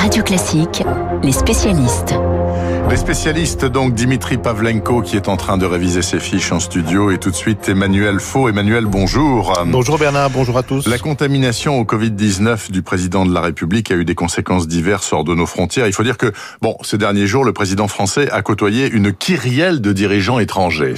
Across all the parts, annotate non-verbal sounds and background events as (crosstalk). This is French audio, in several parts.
Radio Classique, les spécialistes. Les spécialistes, donc Dimitri Pavlenko qui est en train de réviser ses fiches en studio et tout de suite Emmanuel Faux. Emmanuel, bonjour. Bonjour Bernard, bonjour à tous. La contamination au Covid-19 du président de la République a eu des conséquences diverses hors de nos frontières. Il faut dire que, bon, ces derniers jours, le président français a côtoyé une kyrielle de dirigeants étrangers.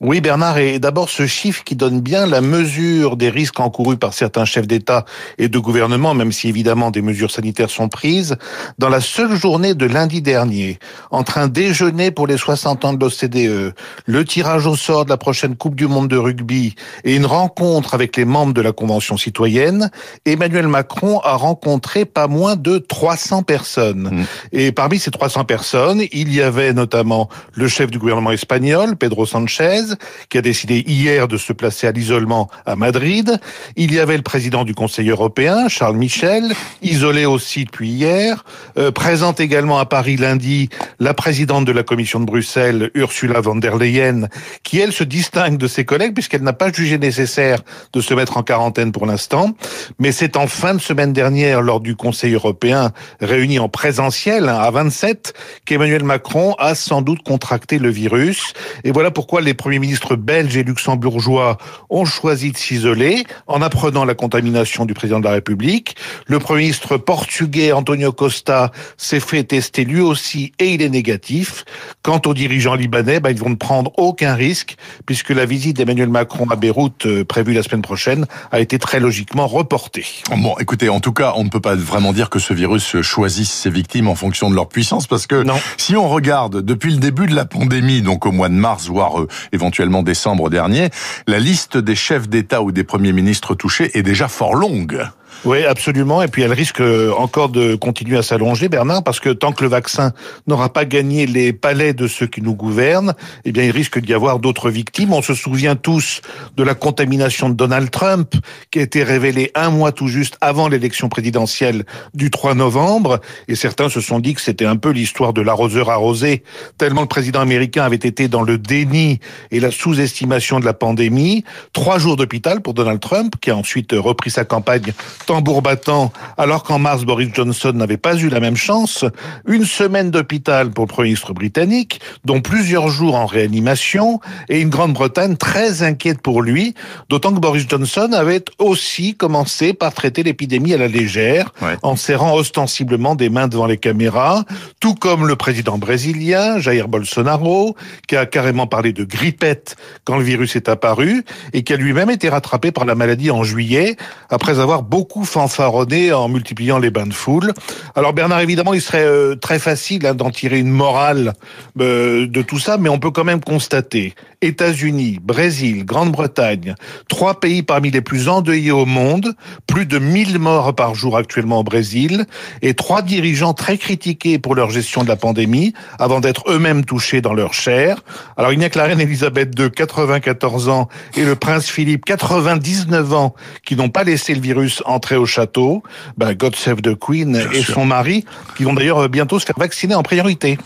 Oui, Bernard, et d'abord ce chiffre qui donne bien la mesure des risques encourus par certains chefs d'État et de gouvernement, même si évidemment des mesures sanitaires sont prises. Dans la seule journée de lundi dernier, entre un déjeuner pour les 60 ans de l'OCDE, le tirage au sort de la prochaine Coupe du Monde de rugby et une rencontre avec les membres de la Convention citoyenne, Emmanuel Macron a rencontré pas moins de 300 personnes. Mmh. Et parmi ces 300 personnes, il y avait notamment le chef du gouvernement espagnol, Pedro Sanchez, qui a décidé hier de se placer à l'isolement à Madrid. Il y avait le président du Conseil européen, Charles Michel, isolé aussi depuis hier. Euh, présente également à Paris lundi la présidente de la Commission de Bruxelles, Ursula von der Leyen, qui elle se distingue de ses collègues puisqu'elle n'a pas jugé nécessaire de se mettre en quarantaine pour l'instant. Mais c'est en fin de semaine dernière, lors du Conseil européen réuni en présentiel hein, à 27, qu'Emmanuel Macron a sans doute contracté le virus. Et voilà pourquoi les premiers ministres belges et luxembourgeois ont choisi de s'isoler en apprenant la contamination du président de la République. Le premier ministre portugais Antonio Costa s'est fait tester lui aussi et il est négatif. Quant aux dirigeants libanais, bah, ils vont ne prendre aucun risque puisque la visite d'Emmanuel Macron à Beyrouth euh, prévue la semaine prochaine a été très logiquement reportée. Bon, écoutez, en tout cas, on ne peut pas vraiment dire que ce virus choisisse ses victimes en fonction de leur puissance parce que non. si on regarde depuis le début de la pandémie, donc au mois de mars, voire euh, éventuellement décembre dernier, la liste des chefs d'État ou des premiers ministres touchés est déjà fort longue. Oui, absolument. Et puis elle risque euh, encore de continuer à s'allonger, Bernard, parce que tant que le vaccin n'aura pas gagné les palais de ceux qui nous gouvernent, eh bien, il risque d'y avoir d'autres victimes. On se souvient tous de la contamination de Donald Trump, qui a été révélée un mois tout juste avant l'élection présidentielle du 3 novembre. Et certains se sont dit que c'était un peu l'histoire de l'arroseur arrosé, tellement le président américain avait été dans le déni et la sous-estimation de la pandémie. Trois jours d'hôpital pour Donald Trump, qui a ensuite repris sa campagne tambour battant, alors qu'en mars, Boris Johnson n'avait pas eu la même chance. Une semaine d'hôpital pour le Premier ministre britannique, dont plusieurs jours en réanimation, et une Grande-Bretagne très inquiète pour lui, d'autant que Boris Johnson avait aussi commencé par traiter l'épidémie à la légère, ouais. en serrant ostensiblement des mains devant les caméras, tout comme le président brésilien, Jair Bolsonaro, qui a carrément parlé de grippette quand le virus est apparu, et qui a lui-même été rattrapé par la maladie en juillet, après avoir beaucoup fanfaronné en multipliant les bains de foule. Alors Bernard, évidemment, il serait euh, très facile hein, d'en tirer une morale euh, de tout ça, mais on peut quand même constater États-Unis, Brésil, Grande-Bretagne, trois pays parmi les plus endeuillés au monde, plus de 1000 morts par jour actuellement au Brésil, et trois dirigeants très critiqués pour leur gestion de la pandémie, avant d'être eux-mêmes touchés dans leur chair. Alors il n'y a que la reine Elisabeth II, 94 ans, et le prince Philippe, 99 ans, qui n'ont pas laissé le virus entrer au château. Ben, God Save the Queen Bien et sûr. son mari, qui vont d'ailleurs bientôt se faire vacciner en priorité.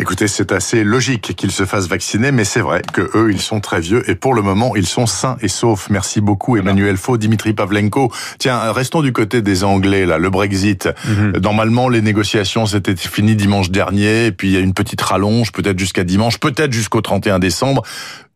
Écoutez, c'est assez logique qu'ils se fassent vacciner, mais c'est vrai que eux, ils sont très vieux et pour le moment, ils sont sains et saufs. Merci beaucoup, Emmanuel Faux, Dimitri Pavlenko. Tiens, restons du côté des Anglais, là, le Brexit. Mm -hmm. Normalement, les négociations, c'était fini dimanche dernier, et puis il y a une petite rallonge, peut-être jusqu'à dimanche, peut-être jusqu'au 31 décembre.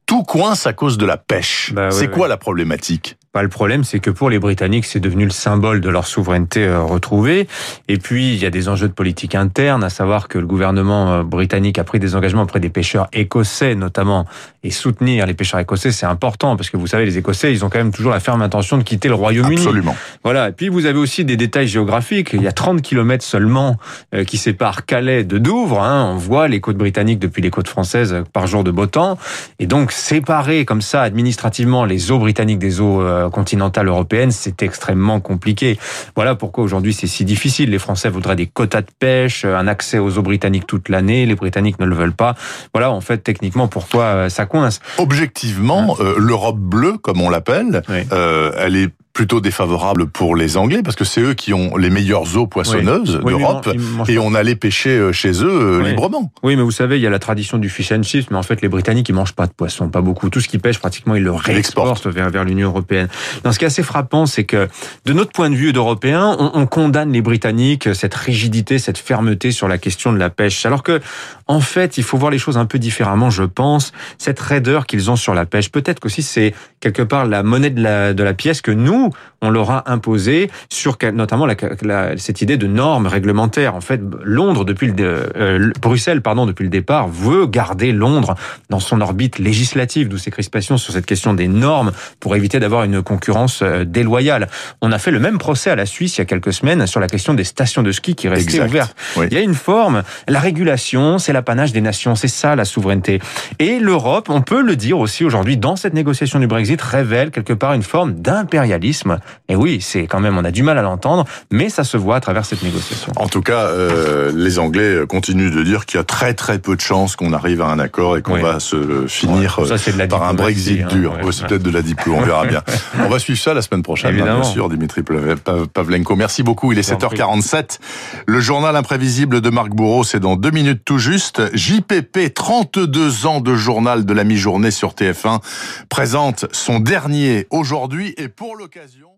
Tout coince à cause de la pêche. Bah, ouais, c'est quoi ouais. la problématique? Bah, le problème, c'est que pour les Britanniques, c'est devenu le symbole de leur souveraineté euh, retrouvée. Et puis, il y a des enjeux de politique interne, à savoir que le gouvernement euh, britannique a pris des engagements auprès des pêcheurs écossais, notamment, et soutenir les pêcheurs écossais, c'est important, parce que vous savez, les Écossais, ils ont quand même toujours la ferme intention de quitter le Royaume-Uni. Absolument. Voilà. Et puis, vous avez aussi des détails géographiques. Il y a 30 kilomètres seulement euh, qui séparent Calais de Douvres. Hein. On voit les côtes britanniques depuis les côtes françaises par jour de beau temps. Et donc, séparer comme ça, administrativement, les eaux britanniques des eaux continentale européenne, c'est extrêmement compliqué. Voilà pourquoi aujourd'hui c'est si difficile. Les Français voudraient des quotas de pêche, un accès aux eaux britanniques toute l'année. Les Britanniques ne le veulent pas. Voilà, en fait, techniquement, pourquoi ça coince Objectivement, euh, l'Europe bleue, comme on l'appelle, oui. euh, elle est plutôt défavorable pour les Anglais parce que c'est eux qui ont les meilleures eaux poissonneuses Oui. D'Europe et on allait pêcher euh, chez eux euh, Oui. librement. Oui, mais vous savez, il y a la tradition du fish and chips, mais en fait, les Britanniques, ils mangent pas de poisson, pas beaucoup. Tout ce qu'ils pêchent, pratiquement, ils le réexportent vers, vers l'Union européenne. Dans ce qui est assez frappant, c'est que, de notre point de vue d'Européens, on, on condamne les Britanniques, cette rigidité, cette fermeté sur la question de la pêche. Alors que, en fait, il faut voir les choses un peu différemment, je pense. Cette raideur qu'ils ont sur la pêche, peut-être qu'aussi c'est quelque part la monnaie de la, de la pièce que nous, on leur a imposée sur notamment la, la- cette idée de normes réglementaires. En fait, Londres, depuis le, euh, Bruxelles, pardon, depuis le départ, veut garder Londres dans son orbite législative, d'où ces crispations sur cette question des normes pour éviter d'avoir une concurrence euh, déloyale. On a fait le même procès à la Suisse il y a quelques semaines sur la question des stations de ski qui restaient Exact. ouvertes. Oui. Il y a une forme, la régulation, c'est l'apanage des nations, c'est ça la souveraineté. Et l'Europe, on peut le dire aussi aujourd'hui, dans cette négociation du Brexit, révèle quelque part une forme d'impérialisme. Et oui, c'est quand même, on a du mal à l'entendre, mais ça se voit à travers cette négociation. En tout cas, euh, les Anglais continuent de dire qu'il y a très très peu de chances qu'on arrive à un accord et qu'on Oui. va se finir Ouais, ça, c'est de la par un Brexit hein, dur. ouais. Ouais, c'est peut-être de la diplo, on verra bien. (laughs) on va suivre ça la semaine prochaine, hein, bien sûr, Dimitri Pav- Pavlenko. Merci beaucoup, il est Je vous en prie. 7h47. Le journal imprévisible de Marc Bourreau, c'est dans deux minutes tout juste. JPP, 32 ans de journal de la mi-journée sur TF1, présente son dernier aujourd'hui et pour l'occasion...